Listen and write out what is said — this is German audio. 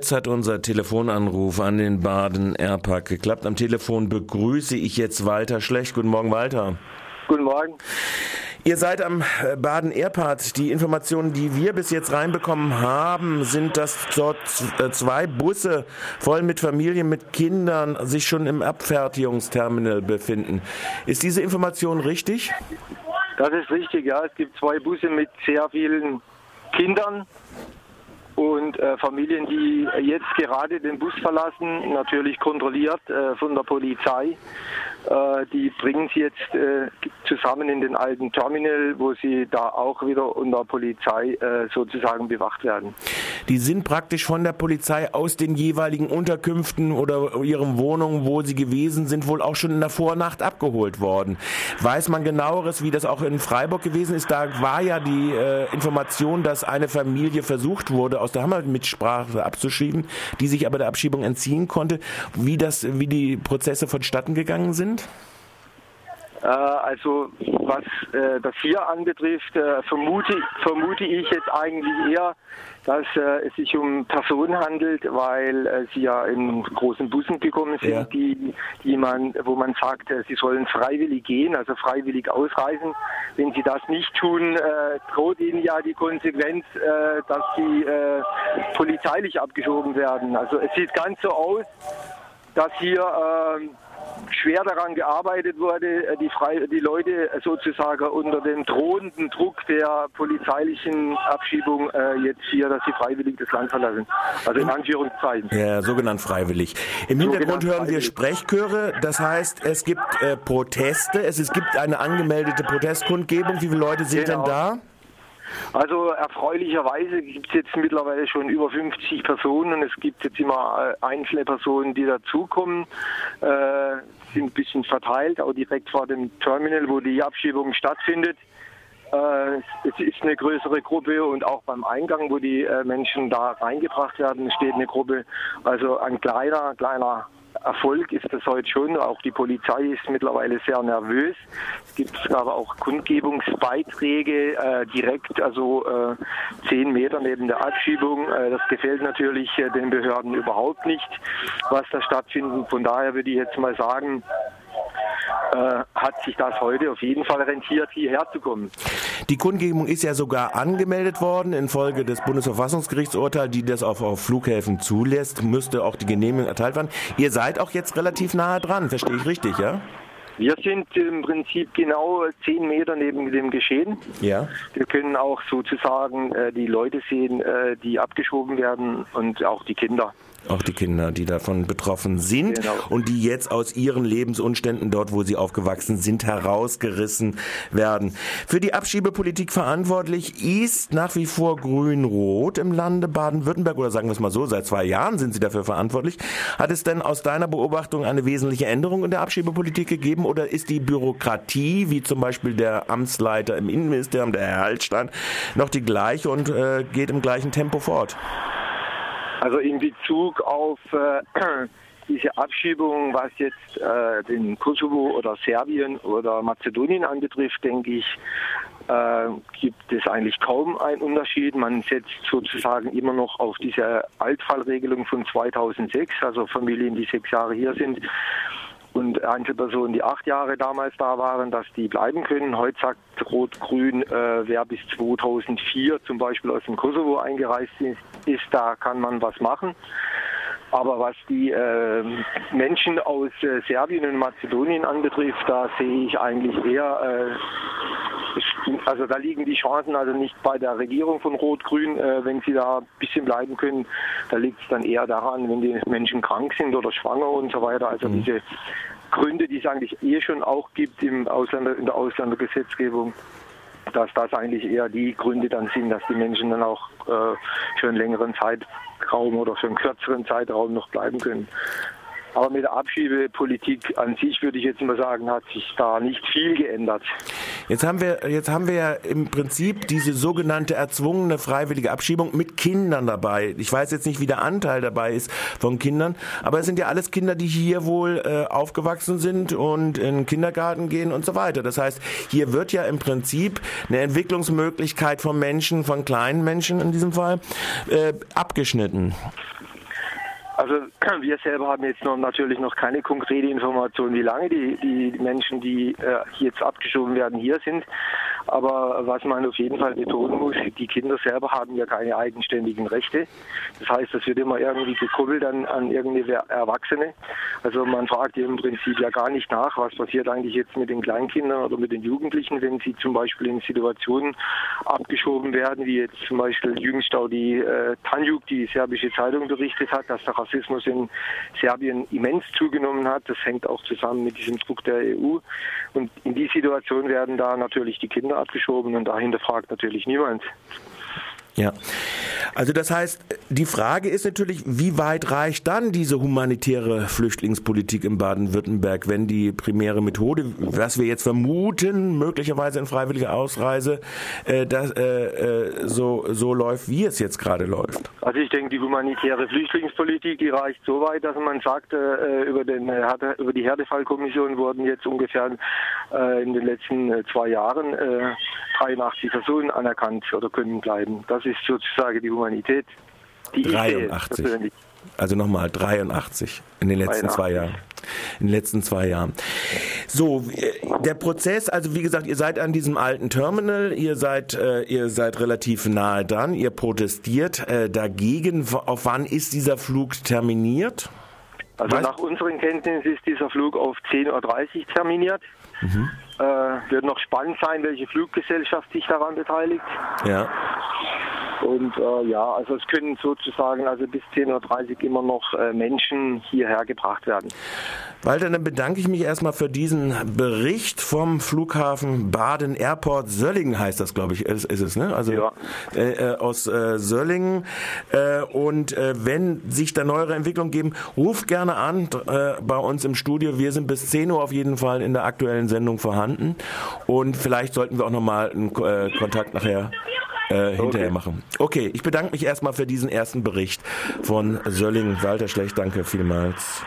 Jetzt hat unser Telefonanruf an den Baden Airpark geklappt. Am Telefon begrüße ich jetzt Walter Schlecht. Guten Morgen, Walter. Guten Morgen. Ihr seid am äh, Baden Airpark. Die Informationen, die wir bis jetzt reinbekommen haben, sind, dass dort äh, zwei Busse voll mit Familien, mit Kindern sich schon im Abfertigungsterminal befinden. Ist diese Information richtig? Das ist richtig, ja. Es gibt zwei Busse mit sehr vielen Kindern und äh, Familien, die jetzt gerade den Bus verlassen, natürlich kontrolliert äh, von der Polizei. Äh, die bringen sie jetzt äh, zusammen in den alten Terminal, wo sie da auch wieder unter Polizei äh, sozusagen bewacht werden. Die sind praktisch von der Polizei aus den jeweiligen Unterkünften oder ihren Wohnungen, wo sie gewesen sind, wohl auch schon in der Vornacht abgeholt worden. Weiß man genaueres, wie das auch in Freiburg gewesen ist? Da war ja die äh, Information, dass eine Familie versucht wurde, aus der Hammermitsprache abzuschieben, die sich aber der Abschiebung entziehen konnte. Wie das, wie die Prozesse vonstatten gegangen sind? Äh, also was äh, das hier anbetrifft, äh, vermute, vermute ich jetzt eigentlich eher, dass äh, es sich um Personen handelt, weil sie ja in großen Bussen gekommen sind, ja. die, die man, wo man sagt, sie sollen freiwillig gehen, also freiwillig ausreisen. Wenn sie das nicht tun, droht ihnen ja die Konsequenz, dass sie polizeilich abgeschoben werden. Also es sieht ganz so aus, dass hier ähm, schwer daran gearbeitet wurde, äh, die, Frei die Leute sozusagen unter dem drohenden Druck der polizeilichen Abschiebung äh, jetzt hier, dass sie freiwillig das Land verlassen. Also in Anführungszeichen. Ja, sogenannt freiwillig. Im Hintergrund hören wir Sprechchöre, das heißt, es gibt äh, Proteste, es, es gibt eine angemeldete Protestkundgebung. Wie viele Leute sind genau. denn da? Also erfreulicherweise gibt es jetzt mittlerweile schon über 50 Personen und es gibt jetzt immer äh, einzelne Personen, die dazukommen, äh, sind ein bisschen verteilt, auch direkt vor dem Terminal, wo die Abschiebung stattfindet. Äh, es ist eine größere Gruppe und auch beim Eingang, wo die äh, Menschen da reingebracht werden, steht eine Gruppe. Also ein kleiner, kleiner Erfolg ist das heute schon. Auch die Polizei ist mittlerweile sehr nervös. Es gibt aber auch Kundgebungsbeiträge äh, direkt, also äh, zehn Meter neben der Abschiebung. Äh, das gefällt natürlich äh, den Behörden überhaupt nicht, was da stattfindet. Von daher würde ich jetzt mal sagen, äh, hat sich das heute auf jeden Fall rentiert, hierher zu kommen. Die Kundgebung ist ja sogar angemeldet worden infolge des Bundesverfassungsgerichtsurteils, die das auf, auf Flughäfen zulässt, müsste auch die Genehmigung erteilt werden. Ihr seid auch jetzt relativ nahe dran, verstehe ich richtig, ja? Wir sind im Prinzip genau zehn Meter neben dem Geschehen. Ja. Wir können auch sozusagen äh, die Leute sehen, äh, die abgeschoben werden und auch die Kinder. Auch die Kinder, die davon betroffen sind genau. und die jetzt aus ihren Lebensumständen dort, wo sie aufgewachsen sind, herausgerissen werden. Für die Abschiebepolitik verantwortlich ist nach wie vor Grün-Rot im Lande Baden-Württemberg oder sagen wir es mal so, seit zwei Jahren sind sie dafür verantwortlich. Hat es denn aus deiner Beobachtung eine wesentliche Änderung in der Abschiebepolitik gegeben oder ist die Bürokratie, wie zum Beispiel der Amtsleiter im Innenministerium, der Herr Haltstein, noch die gleiche und äh, geht im gleichen Tempo fort? Also in Bezug auf äh, diese Abschiebung, was jetzt äh, den Kosovo oder Serbien oder Mazedonien anbetrifft, denke ich, äh, gibt es eigentlich kaum einen Unterschied. Man setzt sozusagen immer noch auf diese Altfallregelung von 2006, also Familien, die sechs Jahre hier sind und Einzelpersonen, die acht Jahre damals da waren, dass die bleiben können. Heute sagt Rot-Grün, äh, wer bis 2004 zum Beispiel aus dem Kosovo eingereist ist, ist da kann man was machen. Aber was die äh, Menschen aus äh, Serbien und Mazedonien anbetrifft, da sehe ich eigentlich eher, also da liegen die Chancen also nicht bei der Regierung von Rot-Grün, äh, wenn sie da ein bisschen bleiben können. Da liegt es dann eher daran, wenn die Menschen krank sind oder schwanger und so weiter. Also mhm. diese Gründe, die es eigentlich eh schon auch gibt im Ausländer, in der Ausländergesetzgebung dass das eigentlich eher die Gründe dann sind, dass die Menschen dann auch äh, für einen längeren Zeitraum oder für einen kürzeren Zeitraum noch bleiben können. Aber mit der Abschiebepolitik an sich würde ich jetzt mal sagen, hat sich da nicht viel geändert. Jetzt haben wir, jetzt haben wir ja im Prinzip diese sogenannte erzwungene freiwillige Abschiebung mit Kindern dabei. Ich weiß jetzt nicht, wie der Anteil dabei ist von Kindern, aber es sind ja alles Kinder, die hier wohl äh, aufgewachsen sind und in den Kindergarten gehen und so weiter. Das heißt, hier wird ja im Prinzip eine Entwicklungsmöglichkeit von Menschen, von kleinen Menschen in diesem Fall, äh, abgeschnitten. Also wir selber haben jetzt noch natürlich noch keine konkrete Information, wie lange die, die Menschen, die äh, jetzt abgeschoben werden, hier sind. Aber was man auf jeden Fall betonen muss, die Kinder selber haben ja keine eigenständigen Rechte. Das heißt, das wird immer irgendwie gekoppelt an, an irgendeine Erwachsene. Also man fragt im Prinzip ja gar nicht nach, was passiert eigentlich jetzt mit den Kleinkindern oder mit den Jugendlichen, wenn sie zum Beispiel in Situationen abgeschoben werden, wie jetzt zum Beispiel jüngst auch die äh, Tanjuk, die serbische Zeitung berichtet hat, dass der Rassismus in Serbien immens zugenommen hat. Das hängt auch zusammen mit diesem Druck der EU. Und in die Situation werden da natürlich die Kinder abgeschoben und dahinter fragt natürlich niemand. Ja. Also das heißt, die Frage ist natürlich, wie weit reicht dann diese humanitäre Flüchtlingspolitik in Baden-Württemberg, wenn die primäre Methode, was wir jetzt vermuten, möglicherweise in freiwilliger Ausreise, äh, das, äh, äh, so, so läuft, wie es jetzt gerade läuft? Also ich denke, die humanitäre Flüchtlingspolitik, die reicht so weit, dass man sagt, äh, über, den, äh, über die Härtefallkommission wurden jetzt ungefähr äh, in den letzten zwei Jahren 83 Personen anerkannt oder können bleiben. Das ist sozusagen die Humanität. Die 83. Also nochmal 83 in den letzten 83. zwei Jahren. In den letzten zwei Jahren. So, der Prozess, also wie gesagt, ihr seid an diesem alten Terminal, ihr seid, äh, ihr seid relativ nahe dran, ihr protestiert äh, dagegen. Auf wann ist dieser Flug terminiert? Also weißt? nach unseren Kenntnissen ist dieser Flug auf 10.30 Uhr terminiert. Mhm. Äh, wird noch spannend sein, welche Fluggesellschaft sich daran beteiligt. Ja. Und äh, ja, also es können sozusagen also bis 10.30 Uhr immer noch äh, Menschen hierher gebracht werden. Walter, dann bedanke ich mich erstmal für diesen Bericht vom Flughafen Baden Airport Söllingen heißt das, glaube ich, ist, ist es, ne? Also ja. äh, äh aus äh, Söllingen. Äh, und wenn sich da neuere Entwicklungen geben, ruft gerne an bei uns im Studio. Wir sind bis 10 Uhr auf jeden Fall in der aktuellen Sendung vorhanden. Und vielleicht sollten wir auch nochmal einen Kontakt nachher äh, hinterher okay. machen. Okay, ich bedanke mich erstmal für diesen ersten Bericht von Sölling. Walter Schlecht, danke vielmals.